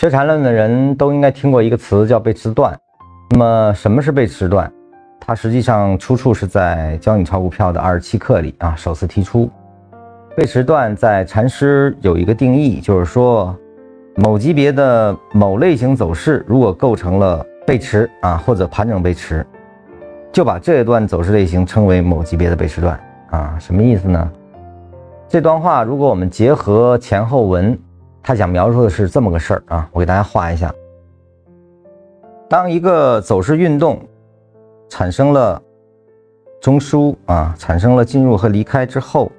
学缠论的人都应该听过一个词叫背驰段。那么什么是背驰段？它实际上出处是在教你炒股票的二十七课里啊，首次提出。背驰段在禅师有一个定义，就是说某级别的某类型走势如果构成了背驰啊或者盘整背驰，就把这一段走势类型称为某级别的背驰段啊。什么意思呢？这段话如果我们结合前后文。他想描述的是这么个事儿啊，我给大家画一下。当一个走势运动产生了中枢啊，产生了进入和离开之后，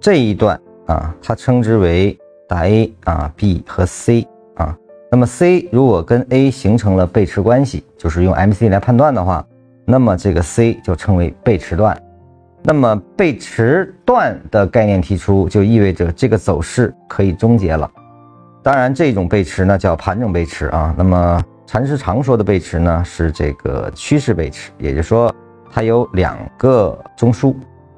这一段啊，它称之为大 A 啊、B 和 C 啊。那么 C 如果跟 A 形成了背驰关系，就是用 MC 来判断的话，那么这个 C 就称为背驰段。那么背驰段的概念提出，就意味着这个走势可以终结了。当然，这种背驰呢叫盘整背驰啊。那么禅师常说的背驰呢是这个趋势背驰，也就是说它有两个中枢。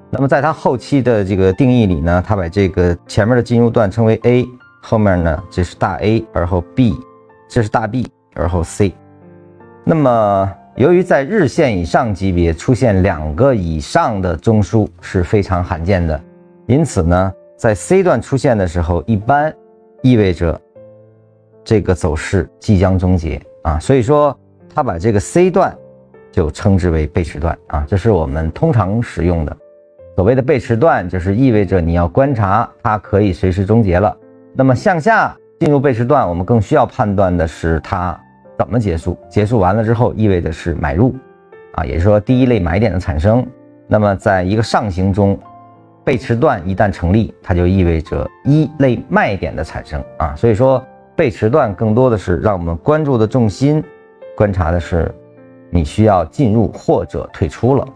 那么在它后期的这个定义里呢，它把这个前面的进入段称为 A，后面呢这是大 A，而后 B，这是大 B，而后 C。那么由于在日线以上级别出现两个以上的中枢是非常罕见的，因此呢，在 C 段出现的时候，一般意味着这个走势即将终结啊。所以说，他把这个 C 段就称之为背驰段啊，这是我们通常使用的。所谓的背驰段，就是意味着你要观察它可以随时终结了。那么向下进入背驰段，我们更需要判断的是它。怎么结束？结束完了之后，意味着是买入，啊，也就是说第一类买点的产生。那么在一个上行中，背驰段一旦成立，它就意味着一类卖点的产生啊。所以说背驰段更多的是让我们关注的重心，观察的是你需要进入或者退出了。